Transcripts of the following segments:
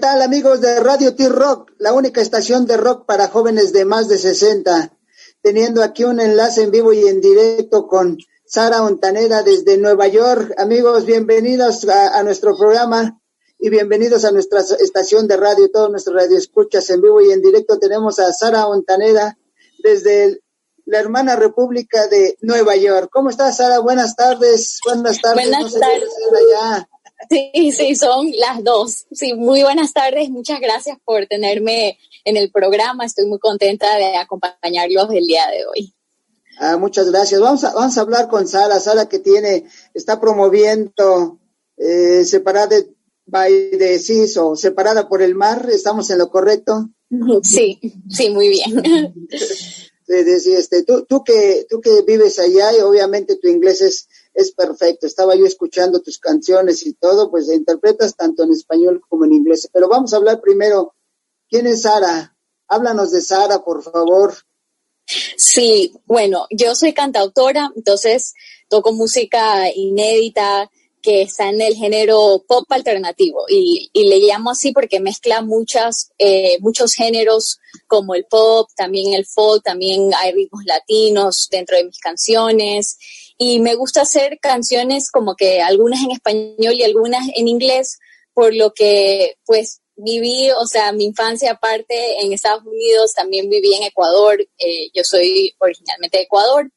tal amigos de Radio T-Rock, la única estación de rock para jóvenes de más de 60? Teniendo aquí un enlace en vivo y en directo con Sara Ontanera desde Nueva York. Amigos, bienvenidos a, nuestro programa y bienvenidos a nuestra estación de radio, todos nuestros radioescuchas en vivo y en directo. Tenemos a Sara Ontanera desde la hermana República de Nueva York. ¿Cómo estás, Sara? Buenas tardes. Buenas tardes. Buenas tardes. Sí, sí, son las dos. Sí, muy buenas tardes. Muchas gracias por tenerme en el programa. Estoy muy contenta de acompañarlos el día de hoy. Ah, muchas gracias. Vamos a, vamos a hablar con Sara. Sara que tiene, está promoviendo eh, separada by the seas o separada por el mar. ¿Estamos en lo correcto? Sí, sí, muy bien. Sí, este, tú, tú, que, tú que vives allá y obviamente tu inglés es es perfecto. Estaba yo escuchando tus canciones y todo, pues interpretas tanto en español como en inglés. Pero vamos a hablar primero, ¿quién es Sara? Háblanos de Sara, por favor. Sí, bueno, yo soy cantautora, entonces toco música inédita que está en el género pop alternativo y, le llamo así porque mezcla muchas, eh, muchos géneros como el pop, también el folk, también hay ritmos latinos dentro de mis canciones y me gusta hacer canciones como que algunas en español y algunas en inglés, por lo que pues viví, o sea, mi infancia aparte en Estados Unidos, también viví en Ecuador, eh, yo soy originalmente de Ecuador,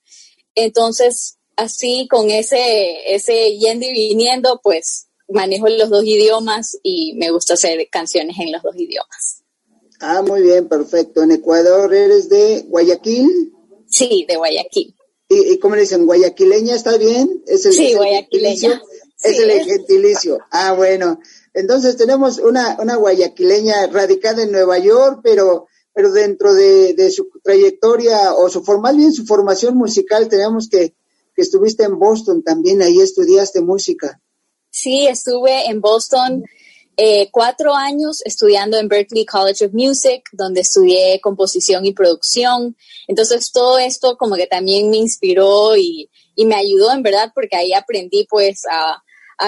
entonces así con ese, ese yendo y viniendo, pues manejo los dos idiomas y me gusta hacer canciones en los dos idiomas. Ah, muy bien, perfecto. ¿En Ecuador eres de Guayaquil? Sí, de Guayaquil. ¿Y, cómo le dicen? ¿Guayaquileña está bien? ¿Es el, sí, guayaquileña. Es el gentilicio. Ah, bueno. Entonces tenemos una, una guayaquileña radicada en Nueva York, pero, pero dentro de, de su trayectoria o su formal bien su formación musical, tenemos que, que estuviste en Boston también, ahí estudiaste música. Sí, estuve en Boston eh, cuatro años estudiando en Berklee College of Music, donde estudié composición y producción. Entonces todo esto como que también me inspiró y, me ayudó en verdad porque ahí aprendí pues a,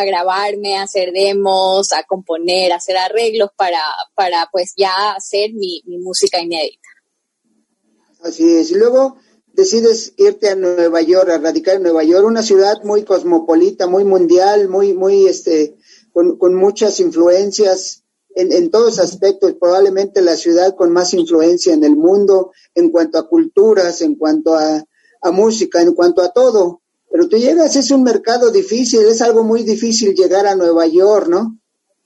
grabarme, a hacer demos, a componer, a hacer arreglos para, para pues ya hacer mi, mi música inédita. Así es. Y luego decides irte a Nueva York, a radicar en Nueva York, una ciudad muy cosmopolita, muy mundial, muy, muy, este, con, muchas influencias en, en, todos aspectos, probablemente la ciudad con más influencia en el mundo en cuanto a culturas, en cuanto a, música, en cuanto a todo. Pero tú llegas, es un mercado difícil, es algo muy difícil llegar a Nueva York, ¿no?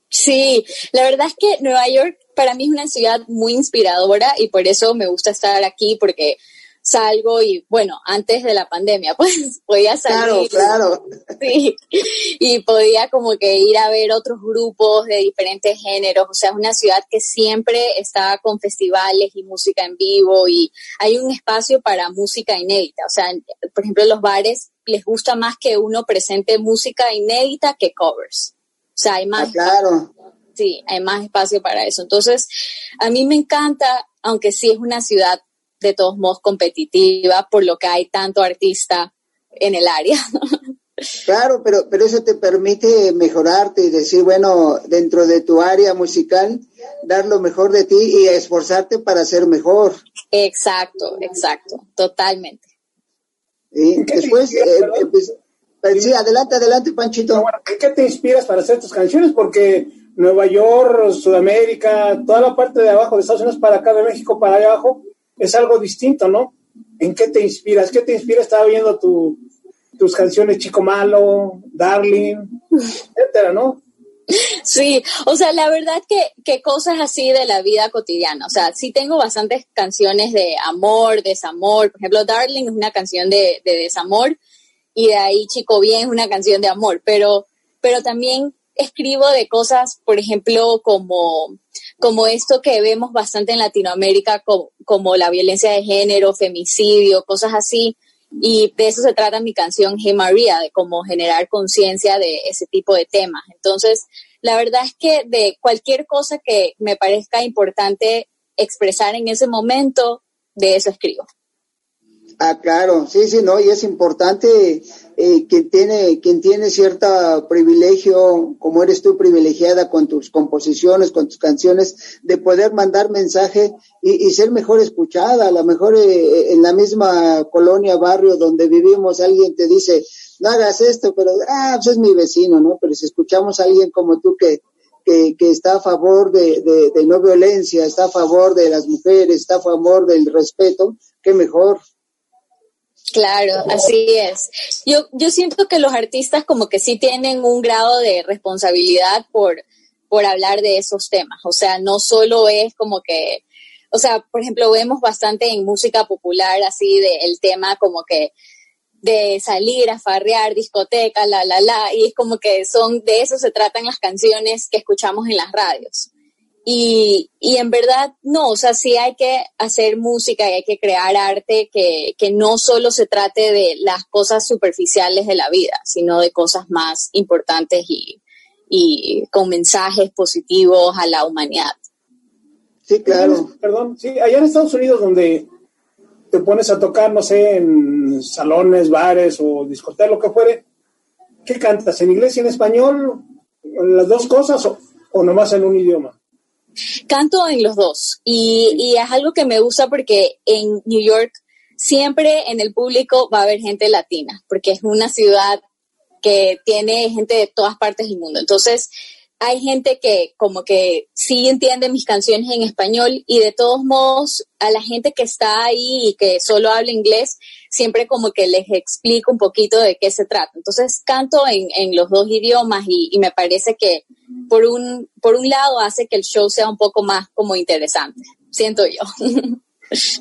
Sí, la verdad es que Nueva York para mí es una ciudad muy inspiradora y por eso me gusta estar aquí porque salgo y bueno, antes de la pandemia, pues podía salir. Claro, claro. Sí, y podía como que ir a ver otros grupos de diferentes géneros, o sea, es una ciudad que siempre está con festivales y música en vivo y hay un espacio para música inédita, o sea, por ejemplo, los bares les gusta más que uno presente música inédita que covers. O sea, hay más... Ah, claro. Sí, hay más espacio para eso. Entonces, a mí me encanta, aunque sí es una ciudad de todos modos competitiva, por lo que hay tanto artista en el área. Claro, pero, pero eso te permite mejorarte y decir, bueno, dentro de tu área musical, dar lo mejor de ti y esforzarte para ser mejor. Exacto, exacto, totalmente. Y después, eh, pues, pues, sí, adelante, adelante, Panchito. qué te inspiras para hacer tus canciones? Porque Nueva York, Sudamérica, toda la parte de abajo de Estados Unidos para acá, de México para allá abajo, es algo distinto, ¿no? ¿En qué te inspiras? ¿Qué te inspira? Estaba viendo tu, tus canciones Chico Malo, Darling, etcétera, ¿no? Sí, o sea, la verdad que, que, cosas así de la vida cotidiana, o sea, sí tengo bastantes canciones de amor, desamor, por ejemplo, Darling es una canción de, de desamor y de ahí Chico Bien es una canción de amor, pero, pero también escribo de cosas, por ejemplo, como, como esto que vemos bastante en Latinoamérica, como, la violencia de género, femicidio, cosas así. Y de eso se trata mi canción Hey María, de cómo generar conciencia de ese tipo de temas. Entonces, la verdad es que de cualquier cosa que me parezca importante expresar en ese momento, de eso escribo. Ah, claro, sí, sí, no, y es importante eh, quien tiene, quien tiene cierto privilegio, como eres tú privilegiada con tus composiciones, con tus canciones, de poder mandar mensaje y, ser mejor escuchada. A lo mejor eh, en la misma colonia, barrio donde vivimos, alguien te dice, no hagas esto, pero ah, pues es mi vecino, ¿no? Pero si escuchamos a alguien como tú que, que, que está a favor de, de, de no violencia, está a favor de las mujeres, está a favor del respeto, qué mejor. Claro, así es. Yo, yo siento que los artistas como que sí tienen un grado de responsabilidad por, por hablar de esos temas. O sea, no solo es como que, o sea, por ejemplo, vemos bastante en música popular así de el tema como que de salir a farrear, discoteca, la, la, la, y es como que son, de eso se tratan las canciones que escuchamos en las radios. Y, y, en verdad, no, o sea, sí hay que hacer música y hay que crear arte que, que no solo se trate de las cosas superficiales de la vida, sino de cosas más importantes y, y con mensajes positivos a la humanidad. Sí, claro. Perdón, sí, allá en Estados Unidos donde te pones a tocar, no sé, en salones, bares o discotecas, lo que fuere, ¿qué cantas? ¿En inglés y en español? ¿Las dos cosas o, o nomás en un idioma? Canto en los dos y, es algo que me gusta porque en New York siempre en el público va a haber gente latina, porque es una ciudad que tiene gente de todas partes del mundo. Entonces, hay gente que como que sí entiende mis canciones en español y de todos modos a la gente que está ahí y que solo habla inglés, siempre como que les explico un poquito de qué se trata. Entonces canto en, en los dos idiomas y, y, me parece que por un, por un lado hace que el show sea un poco más como interesante, siento yo.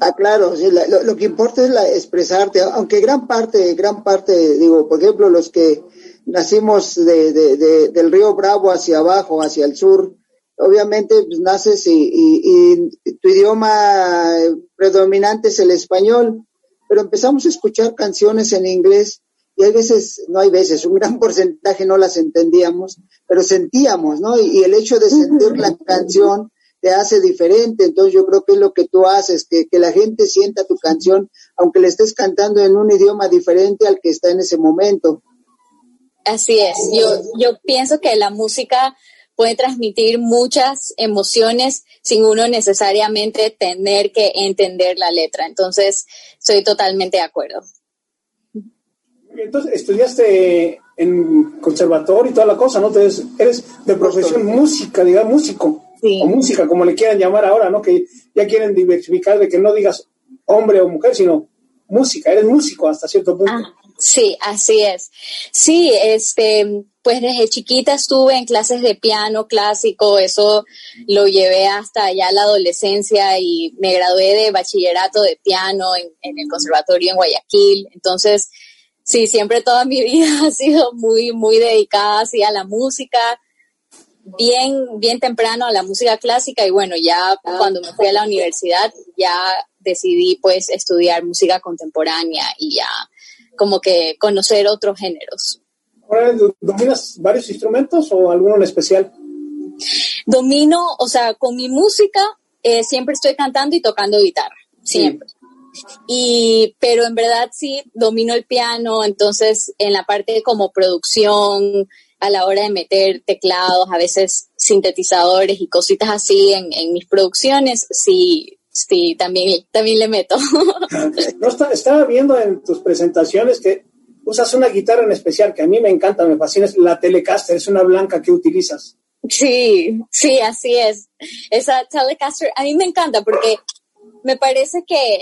Ah, claro, sí, lo, lo, que importa es la, expresarte, aunque gran parte, gran parte, digo, por ejemplo, los que nacimos de, de, de, del río Bravo hacia abajo, hacia el sur, obviamente pues, naces y, y, y, tu idioma predominante es el español, pero empezamos a escuchar canciones en inglés y hay veces, no hay veces, un gran porcentaje no las entendíamos, pero sentíamos, ¿no? Y, y el hecho de sentir la canción te hace diferente, entonces yo creo que es lo que tú haces, que, que la gente sienta tu canción, aunque le estés cantando en un idioma diferente al que está en ese momento. Así es, yo, yo pienso que la música puede transmitir muchas emociones sin uno necesariamente tener que entender la letra. Entonces, estoy totalmente de acuerdo. Entonces, estudiaste en conservatorio y toda la cosa, ¿no? Entonces, eres de profesión música, digamos, músico. Sí. O música, como le quieran llamar ahora, ¿no? Que ya quieren diversificar de que no digas hombre o mujer, sino música, eres músico hasta cierto punto. Ah, Sí, así es. Sí, este, pues desde chiquita estuve en clases de piano clásico, eso lo llevé hasta ya la adolescencia y me gradué de bachillerato de piano en, el conservatorio en Guayaquil. Entonces, sí, siempre toda mi vida ha sido muy, muy dedicada así a la música, bien, bien temprano a la música clásica y bueno, ya cuando me fui a la universidad ya decidí pues estudiar música contemporánea y ya como que conocer otros géneros. ¿Dominas varios instrumentos o alguno en especial? Domino, o sea, con mi música eh, siempre estoy cantando y tocando guitarra, siempre. Sí. Y, pero en verdad sí domino el piano, entonces en la parte como producción, a la hora de meter teclados, a veces sintetizadores y cositas así en, en mis producciones, sí, Sí, también, también le meto. no, está, estaba viendo en tus presentaciones que usas una guitarra en especial que a mí me encanta, me fascina, es la Telecaster, es una blanca que utilizas. Sí, sí, así es. Esa Telecaster a mí me encanta porque me parece que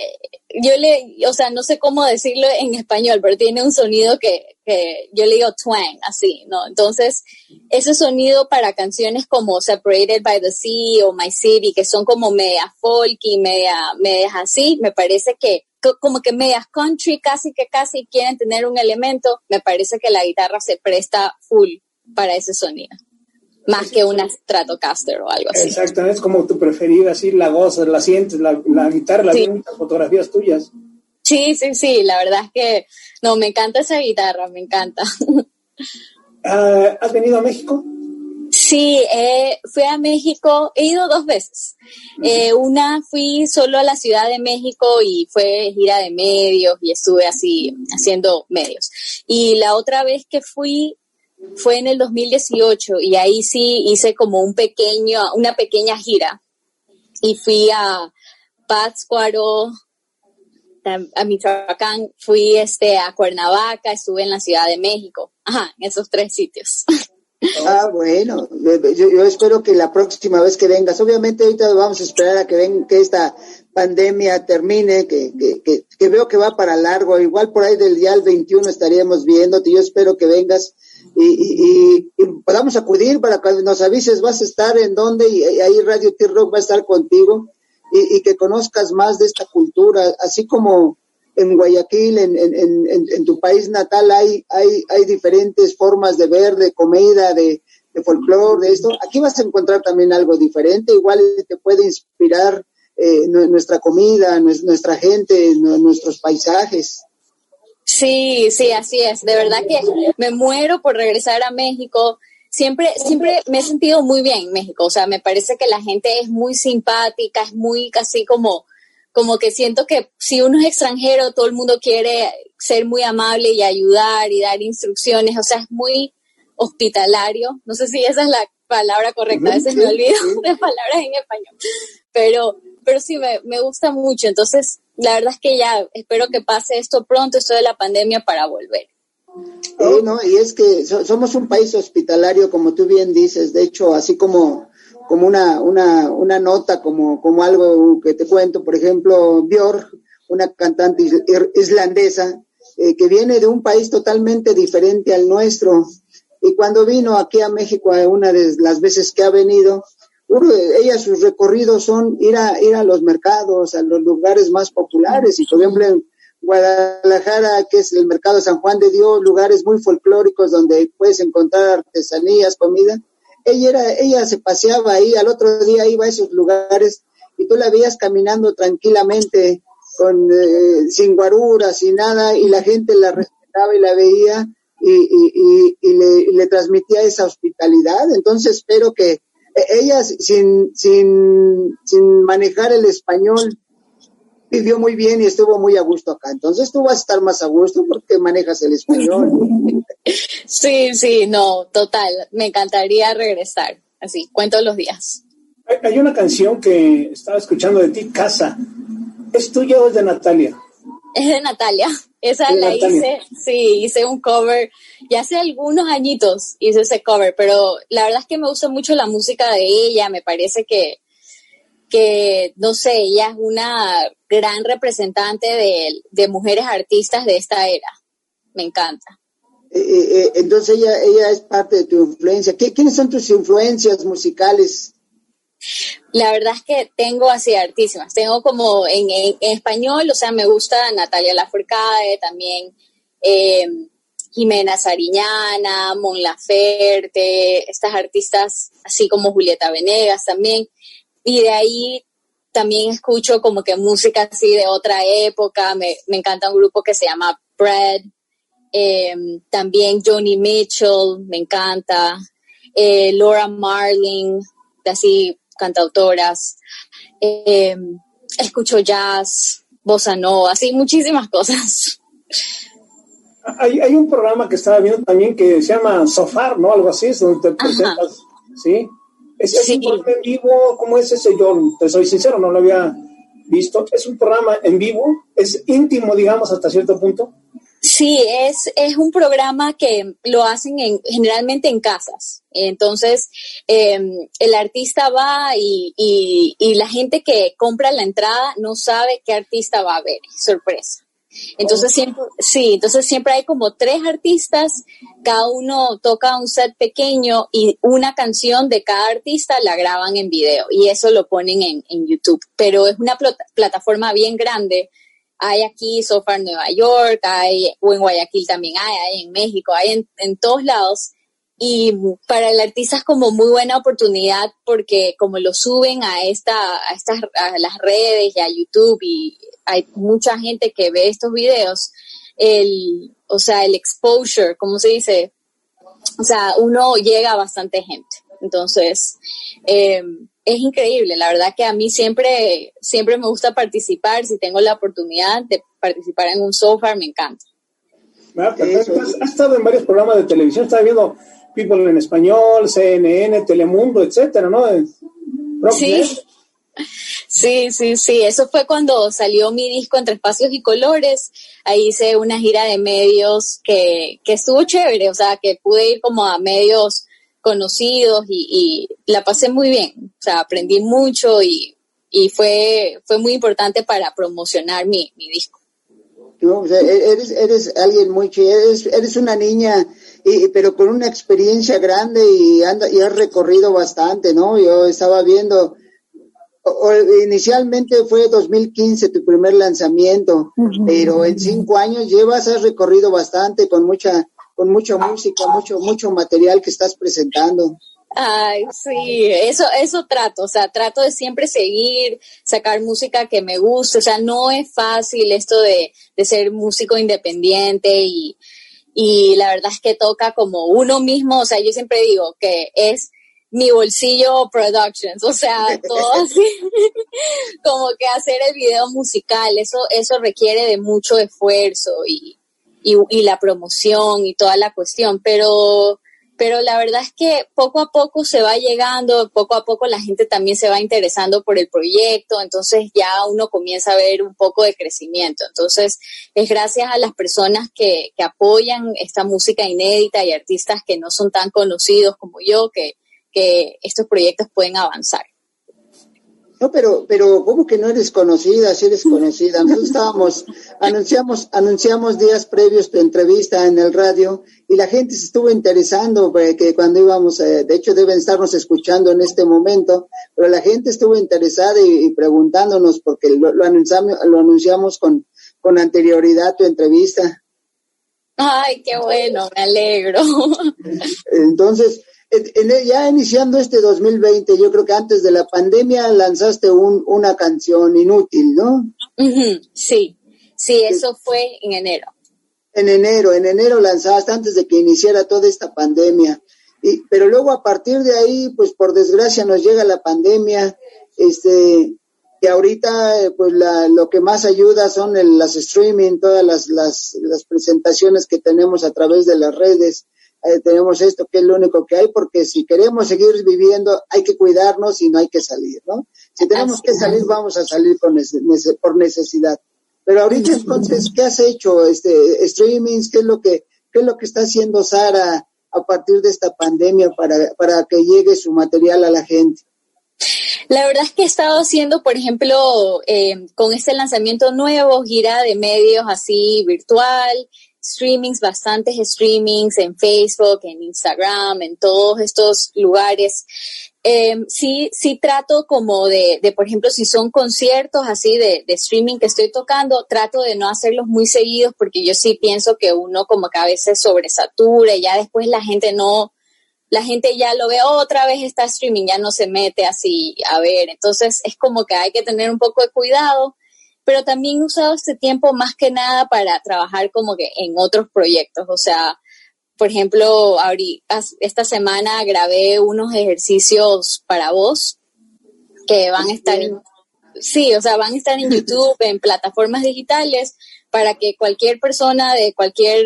yo le, o sea, no sé cómo decirlo en español, pero tiene un sonido que, que yo le digo twang, así, ¿no? Entonces, ese sonido para canciones como Separated by the Sea o My City, que son como media folk y media, media así, me parece que como que medias country, casi que casi quieren tener un elemento, me parece que la guitarra se presta full para ese sonido más que una Stratocaster o algo así. Exactamente, es como tu preferida, así la gozas, la sientes, la, la guitarra, las sí. fotografías tuyas. Sí, sí, sí, la verdad es que no, me encanta esa guitarra, me encanta. Uh, ¿Has venido a México? Sí, eh, fui a México, he ido dos veces. Eh, una fui solo a la Ciudad de México y fue gira de medios y estuve así haciendo medios. Y la otra vez que fui fue en el 2018 y ahí sí hice como un pequeño, una pequeña gira y fui a Pátzcuaro, a Michoacán, fui este, a Cuernavaca, estuve en la Ciudad de México, ajá, en esos tres sitios. Ah, bueno, yo, espero que la próxima vez que vengas, obviamente ahorita vamos a esperar a que ven, que esta pandemia termine, que, que, que, veo que va para largo, igual por ahí del día 21 estaríamos viéndote, yo espero que vengas y, y, podamos acudir para que nos avises, vas a estar en donde y, ahí Radio T-Rock va a estar contigo y, que conozcas más de esta cultura, así como en Guayaquil, en, en, en, tu país natal, hay, hay, hay diferentes formas de ver, de comida, de, de folclore, de esto. Aquí vas a encontrar también algo diferente, igual te puede inspirar eh, nuestra comida, nuestra gente, nuestros paisajes. Sí, sí, así es. De verdad que me muero por regresar a México. Siempre, siempre me he sentido muy bien en México. O sea, me parece que la gente es muy simpática, es muy casi como como que siento que si uno es extranjero, todo el mundo quiere ser muy amable y ayudar y dar instrucciones, o sea, es muy hospitalario, no sé si esa es la palabra correcta, a veces me olvido de palabras en español, pero, pero sí me, me gusta mucho, entonces la verdad es que ya espero que pase esto pronto, esto de la pandemia para volver. Sí, no, y es que somos un país hospitalario, como tú bien dices, de hecho, así como como una, una, una nota, como, como algo que te cuento, por ejemplo, Björk, una cantante islandesa, eh, que viene de un país totalmente diferente al nuestro. Y cuando vino aquí a México, una de las veces que ha venido, ella sus recorridos son ir a, ir a los mercados, a los lugares más populares. Y por ejemplo, en Guadalajara, que es el mercado San Juan de Dios, lugares muy folclóricos donde puedes encontrar artesanías, comida ella, era, ella se paseaba ahí, al otro día iba a esos lugares y tú la veías caminando tranquilamente, con, eh, sin guaruras, sin nada, y la gente la respetaba y la veía y, y, y, le, le, transmitía esa hospitalidad. Entonces espero que ella sin, sin, sin manejar el español vivió muy bien y estuvo muy a gusto acá. Entonces tú vas a estar más a gusto porque manejas el español. Sí, sí, no, total. Me encantaría regresar. Así, cuento los días. Hay una canción que estaba escuchando de ti, Casa. ¿Es tuya o es de Natalia? Es de Natalia. Esa la hice, sí, hice un cover. Ya hace algunos añitos hice ese cover, pero la verdad es que me gusta mucho la música de ella. Me parece que, que no sé, ella es una gran representante de, de mujeres artistas de esta era. Me encanta. Eh, eh, eh, entonces ella, ella es parte de tu influencia. ¿Qué, ¿Quiénes son tus influencias musicales? La verdad es que tengo así artísimas. Tengo como en, en, español, o sea, me gusta Natalia Lafourcade, también Jimena Sariñana, Mon Laferte, estas artistas así como Julieta Venegas también. Y de ahí también escucho como que música así de otra época. Me, me encanta un grupo que se llama Bread. Em, también Joni Mitchell, me encanta. Eh, Laura Marling, así cantautoras. Em, escucho jazz, bossa nova, así muchísimas cosas. Hay, hay, un programa que estaba viendo también que se llama Sofar, ¿no? Algo así, es donde te presentas, ¿sí? ¿Es, un programa en vivo? ¿Cómo es ese? Yo te soy sincero, no lo había visto. ¿Es un programa en vivo? ¿Es íntimo, digamos, hasta cierto punto? Sí, es, es un programa que lo hacen en, generalmente en casas. Entonces, em, el artista va y, y, y, la gente que compra la entrada no sabe qué artista va a ver. Sorpresa. Entonces siempre, sí, entonces siempre hay como tres artistas, cada uno toca un set pequeño y una canción de cada artista la graban en video y eso lo ponen en, en YouTube. Pero es una plataforma bien grande hay aquí Sofar Nueva York, hay, o en Guayaquil también hay, hay en México, hay en, en todos lados. Y para el artista es como muy buena oportunidad porque como lo suben a esta, a estas, a las redes y a YouTube y hay mucha gente que ve estos videos, el, o sea, el exposure, ¿cómo se dice? O sea, uno llega a bastante gente. Entonces, eh, es increíble. La verdad que a mí siempre, siempre me gusta participar. Si tengo la oportunidad de participar en un software, me encanta. Ah, has, estado en varios programas de televisión, estás viendo People en Español, CNN, Telemundo, etcétera, ¿no? Sí. Sí, sí, sí. Eso fue cuando salió mi disco Entre Espacios y Colores. Ahí hice una gira de medios que, que estuvo chévere, o sea, que pude ir como a medios conocidos y, la pasé muy bien. O sea, aprendí mucho y, fue, fue muy importante para promocionar mi, disco. E-, eres, eres alguien muy eres, eres una niña, y, pero con una experiencia grande y, anda, y has recorrido bastante, ¿no? Yo estaba viendo, inicialmente fue 2015 tu primer lanzamiento, pero en cinco años llevas, has recorrido bastante con mucha con mucha música, mucho, mucho material que estás presentando. Ay, sí, eso, eso trato, o sea, trato de siempre seguir, sacar música que me guste, o sea, no es fácil esto de, de ser músico independiente y, y la verdad es que toca como uno mismo, o sea, yo siempre digo que es mi bolsillo productions, o sea, todo así, como que hacer el video musical, eso, eso requiere de mucho esfuerzo y, y, la promoción y toda la cuestión, pero, pero la verdad es que poco a poco se va llegando, poco a poco la gente también se va interesando por el proyecto, entonces ya uno comienza a ver un poco de crecimiento. Entonces es gracias a las personas que, que apoyan esta música inédita y artistas que no son tan conocidos como yo que, que estos proyectos pueden avanzar. No, pero, pero, ¿cómo que no eres conocida? Si eres conocida. Nosotros estábamos, anunciamos, anunciamos días previos tu entrevista en el radio y la gente se estuvo interesando, eh, que cuando íbamos, eh, de hecho deben estarnos escuchando en este momento, pero la gente estuvo interesada y, preguntándonos porque lo, lo, anunciamos, lo anunciamos con, con anterioridad tu entrevista. Ay, qué bueno, me alegro. Entonces, ya iniciando este 2020, yo creo que antes de la pandemia lanzaste un, una canción inútil, ¿no? Sí, sí, eso fue en enero. En enero, en enero lanzaste antes de que iniciara toda esta pandemia. Y, pero luego a partir de ahí, pues por desgracia nos llega la pandemia, este, y ahorita pues la, lo que más ayuda son el, las streaming, todas las, las, las presentaciones que tenemos a través de las redes eh, tenemos esto que es lo único que hay, porque si queremos seguir viviendo hay que cuidarnos y no hay que salir, ¿no? Si tenemos que salir, vamos a salir por, necesidad. Pero ahorita entonces, ¿qué has hecho? Este, streamings, ¿qué es lo que, qué es lo que está haciendo Sara a partir de esta pandemia para, para que llegue su material a la gente? La verdad es que he estado haciendo, por ejemplo, eh, con este lanzamiento nuevo, gira de medios así virtual, streamings, bastantes streamings en Facebook, en Instagram, en todos estos lugares. Em, sí, sí trato como de, de, por ejemplo, si son conciertos así de, streaming que estoy tocando, trato de no hacerlos muy seguidos porque yo sí pienso que uno como que a veces sobresatura y ya después la gente no, la gente ya lo ve otra vez está streaming, ya no se mete así a ver. Entonces es como que hay que tener un poco de cuidado pero también he usado este tiempo más que nada para trabajar como que en otros proyectos, o sea, por ejemplo, esta semana grabé unos ejercicios para vos que van a estar en, sí, o sea, van a estar en YouTube, en plataformas digitales, para que cualquier persona de cualquier,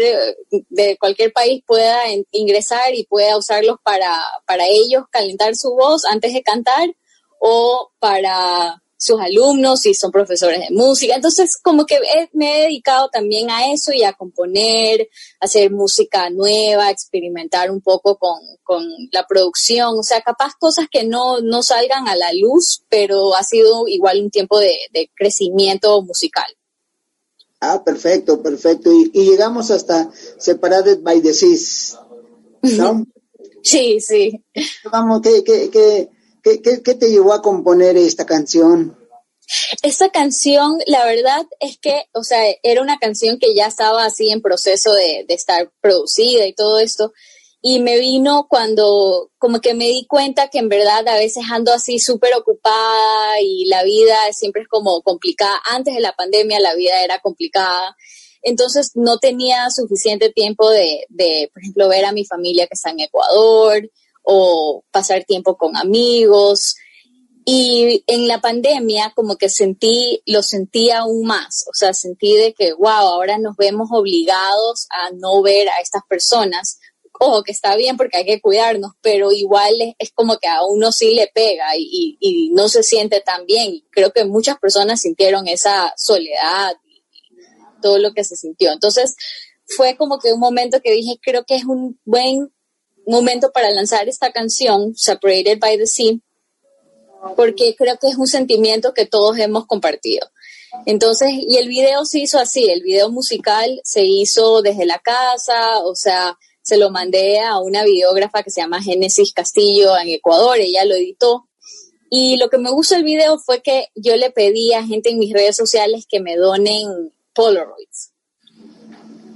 de cualquier país pueda ingresar y pueda usarlos para, para ellos calentar su voz antes de cantar o para sus alumnos y son profesores de música. Entonces, como que me he dedicado también a eso y a componer, hacer música nueva, experimentar un poco con, la producción. O sea, capaz cosas que no, no salgan a la luz, pero ha sido igual un tiempo de, crecimiento musical. Ah, perfecto, perfecto. Y, llegamos hasta Separated by the Seas, ¿no? sí, sí. Vamos, que, que, que ¿Qué, te llevó a componer esta canción? Esta canción, la verdad es que, o sea, era una canción que ya estaba así en proceso de, estar producida y todo esto. Y me vino cuando como que me di cuenta que en verdad a veces ando así súper ocupada y la vida siempre es como complicada. Antes de la pandemia la vida era complicada. Entonces no tenía suficiente tiempo de, de, por ejemplo, ver a mi familia que está en Ecuador o pasar tiempo con amigos. Y en la pandemia como que sentí, lo sentí aún más, o sea, sentí de que, wow, ahora nos vemos obligados a no ver a estas personas. Ojo, que está bien porque hay que cuidarnos, pero igual es, como que a uno sí le pega y, y, no se siente tan bien. Creo que muchas personas sintieron esa soledad y todo lo que se sintió. Entonces, fue como que un momento que dije, creo que es un buen momento para lanzar esta canción, Separated by the Sea, porque creo que es un sentimiento que todos hemos compartido. Entonces, y el video se hizo así, el video musical se hizo desde la casa, o sea, se lo mandé a una videógrafa que se llama Génesis Castillo en Ecuador, ella lo editó. Y lo que me gustó del video fue que yo le pedí a gente en mis redes sociales que me donen Polaroids.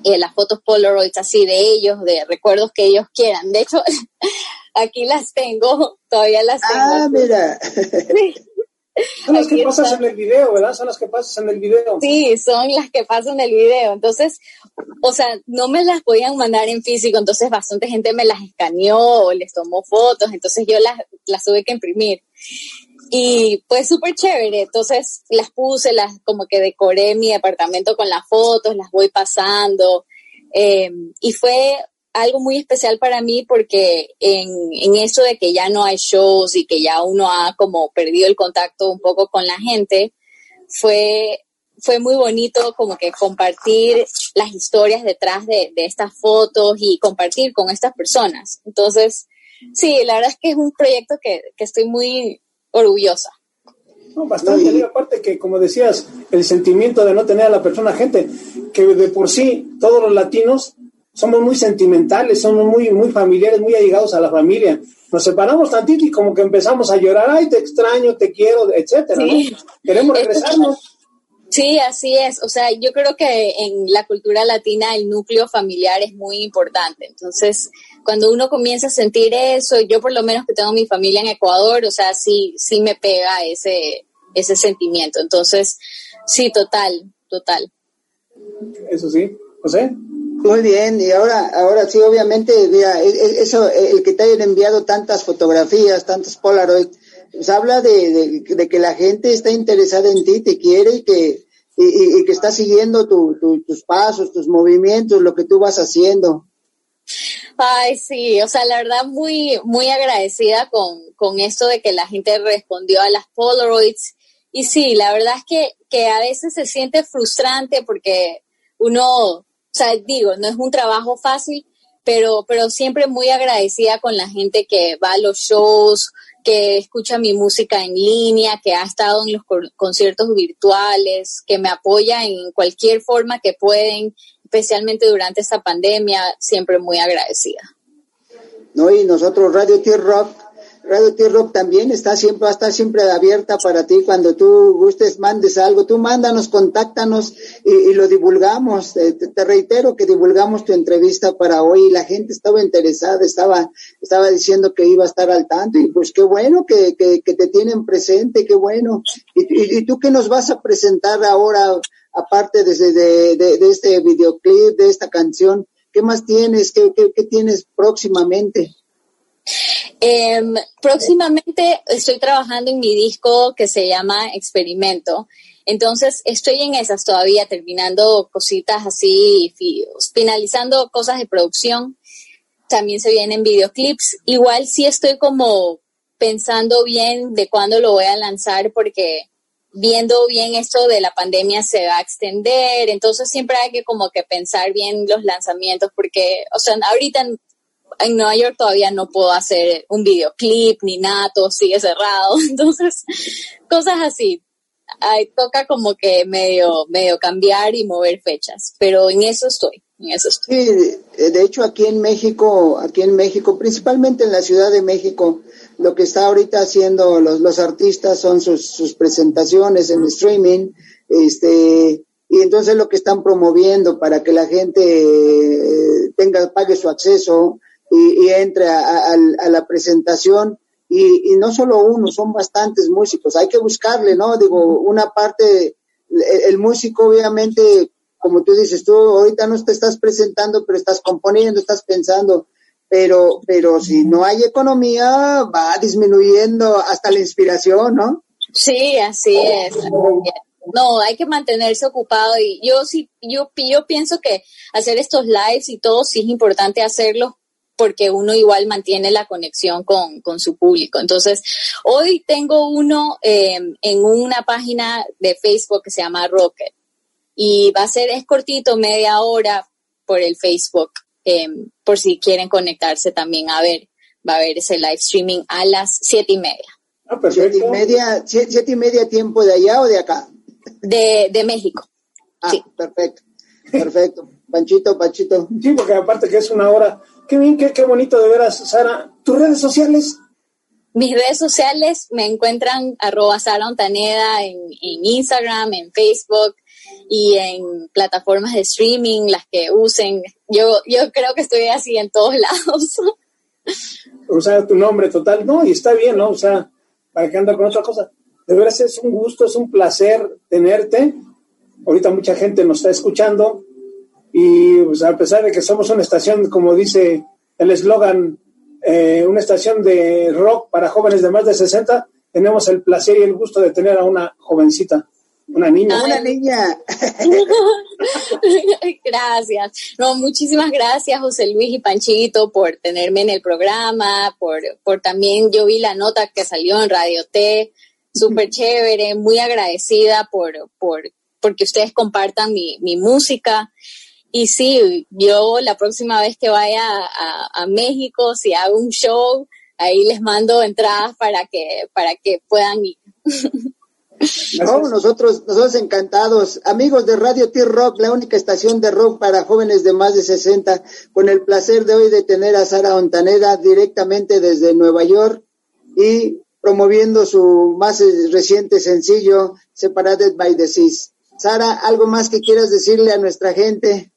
Eh, las fotos Polaroids así de ellos, de recuerdos que ellos quieran. De hecho, aquí las tengo, todavía las tengo. Ah, mira. Son las que pasas en el video, ¿verdad? Son las que pasas en el video. Sí, son las que pasan en el video. Entonces, o sea, no me las podían mandar en físico, entonces bastante gente me las escaneó o les tomó fotos, entonces yo las, las tuve que imprimir. Y pues súper chévere, entonces las puse, las como que decoré mi departamento con las fotos, las voy pasando. Eh, y fue algo muy especial para mí porque en, en, eso de que ya no hay shows y que ya uno ha como perdido el contacto un poco con la gente, fue, fue muy bonito como que compartir las historias detrás de, de estas fotos y compartir con estas personas. Entonces, sí, la verdad es que es un proyecto que, que estoy muy orgullosa. No, bastante, aparte que como decías, el sentimiento de no tener a la persona gente, que de por sí todos los latinos somos muy sentimentales, somos muy, muy familiares, muy allegados a la familia. Nos separamos tantito y como que empezamos a llorar, ay, te extraño, te quiero, etcétera. Queremos regresarnos. Sí, así es. O sea, yo creo que en la cultura latina el núcleo familiar es muy importante. Entonces, cuando uno comienza a sentir eso, yo por lo menos que tengo mi familia en Ecuador, o sea, sí, sí me pega ese, ese sentimiento. Entonces, sí, total, total. Eso sí. José. Muy bien, y ahora, ahora sí, obviamente, mira, e, e, eso, el que te hayan enviado tantas fotografías, tantos Polaroid, pues habla de, que la gente está interesada en ti, te quiere y que, y, que está siguiendo tus pasos, tus movimientos, lo que tú vas haciendo. Ay, sí, o sea, la verdad muy, muy agradecida con, con esto de que la gente respondió a las Polaroids. Y sí, la verdad es que, que a veces se siente frustrante porque uno o sea, digo, no es un trabajo fácil, pero, pero siempre muy agradecida con la gente que va a los shows, que escucha mi música en línea, que ha estado en los conciertos virtuales, que me apoya en cualquier forma que pueden, especialmente durante esta pandemia, siempre muy agradecida. No, y nosotros Radio T-Rock Radio T-Rock también está siempre, va a estar siempre abierta para ti cuando tú gustes, mandes algo, tú mándanos, contáctanos y, lo divulgamos. Eh, te, reitero que divulgamos tu entrevista para hoy. La gente estaba interesada, estaba, estaba diciendo que iba a estar al tanto y pues qué bueno que, que, te tienen presente, qué bueno. Y, y, tú qué nos vas a presentar ahora, aparte de, de, de, este videoclip, de esta canción, ¿qué más tienes? ¿Qué, qué, qué tienes próximamente? Em, próximamente estoy trabajando en mi disco que se llama Experimento. Entonces estoy en esas todavía, terminando cositas así, finalizando cosas de producción. También se vienen videoclips. Igual sí estoy como pensando bien de cuándo lo voy a lanzar porque viendo bien esto de la pandemia se va a extender, entonces siempre hay que como que pensar bien los lanzamientos porque, o sea, ahorita en Nueva York todavía no puedo hacer un videoclip ni nada, todo sigue cerrado. Entonces, cosas así. Ahí toca como que medio, medio cambiar y mover fechas, pero en eso estoy, en eso estoy. Sí, de hecho aquí en México, aquí en México, principalmente en la Ciudad de México, lo que está ahorita haciendo los, los artistas son sus, sus presentaciones en streaming, este, y entonces lo que están promoviendo para que la gente eh, tenga, pague su acceso y, entre a, la presentación y, y, no solo uno, son bastantes músicos, hay que buscarle, ¿no? Digo, una parte, el, músico obviamente, como tú dices, tú ahorita no te estás presentando, pero estás componiendo, estás pensando, pero, pero si no hay economía, va disminuyendo hasta la inspiración, ¿no? Sí, así es. No, hay que mantenerse ocupado y yo sí, yo, yo pienso que hacer estos lives y todo sí es importante hacerlo porque uno igual mantiene la conexión con, con su público. Entonces, hoy tengo uno eh, en una página de Facebook que se llama Rocket y va a ser, es cortito, media hora por el Facebook, eh, por si quieren conectarse también a ver, va a haber ese live streaming a las siete y media. Ah, Siete y media, siete, y media tiempo de allá o de acá? De, de México. Ah, perfecto, perfecto. Panchito, Panchito. Sí, porque aparte que es una hora Qué bien, qué, bonito de veras, Sara. ¿Tus redes sociales? Mis redes sociales me encuentran arroba Sara Ontaneda en, Instagram, en Facebook y en plataformas de streaming, las que usen. Yo, yo creo que estoy así en todos lados. O sea, tu nombre total, no, y está bien, ¿no? O sea, para que anda con otra cosa. De veras es un gusto, es un placer tenerte. Ahorita mucha gente nos está escuchando y pues, a pesar de que somos una estación, como dice el eslogan, eh, una estación de rock para jóvenes de más de 60, tenemos el placer y el gusto de tener a una jovencita, una niña. Una niña. gracias. No, muchísimas gracias, José Luis y Panchito, por tenerme en el programa, por, por también yo vi la nota que salió en Radio T, súper chévere, muy agradecida por, por porque ustedes compartan mi, mi música y sí, yo la próxima vez que vaya a, México, si hago un show, ahí les mando entradas para que, para que puedan ir. nosotros, nosotros encantados. Amigos de Radio T-Rock, la única estación de rock para jóvenes de más de 60, con el placer de hoy de tener a Sara Ontaneda directamente desde Nueva York y promoviendo su más reciente sencillo, Separated by the Seas. Sara, ¿algo más que quieras decirle a nuestra gente?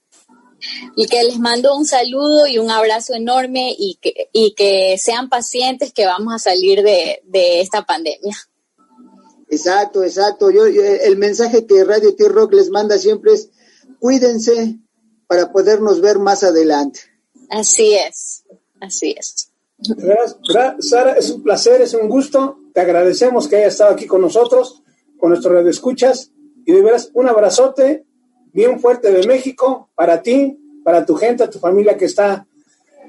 Y que les mando un saludo y un abrazo enorme y que, y que sean pacientes que vamos a salir de, esta pandemia. Exacto, exacto. Yo, el mensaje que Radio T-Rock les manda siempre es cuídense para podernos ver más adelante. Así es, así es. Sara, es un placer, es un gusto. Te agradecemos que hayas estado aquí con nosotros, con nuestro radio escuchas. Y de veras, un abrazote bien fuerte de México para ti, para tu gente, tu familia que está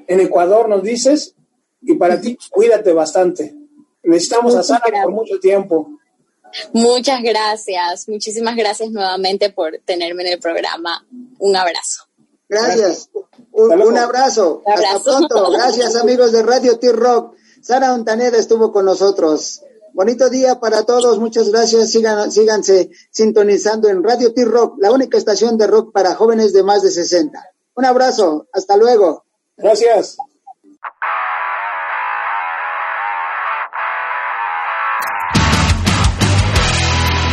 en Ecuador, nos dices, y para ti, cuídate bastante. Necesitamos a Sara por mucho tiempo. Muchas gracias, muchísimas gracias nuevamente por tenerme en el programa. Un abrazo. Gracias. Un, abrazo. Hasta pronto. Gracias amigos de Radio T-Rock. Sara Ontaneda estuvo con nosotros. Bonito día para todos, muchas gracias. Sigan, síganse sintonizando en Radio T-Rock, la única estación de rock para jóvenes de más de 60. Un abrazo, hasta luego. Gracias.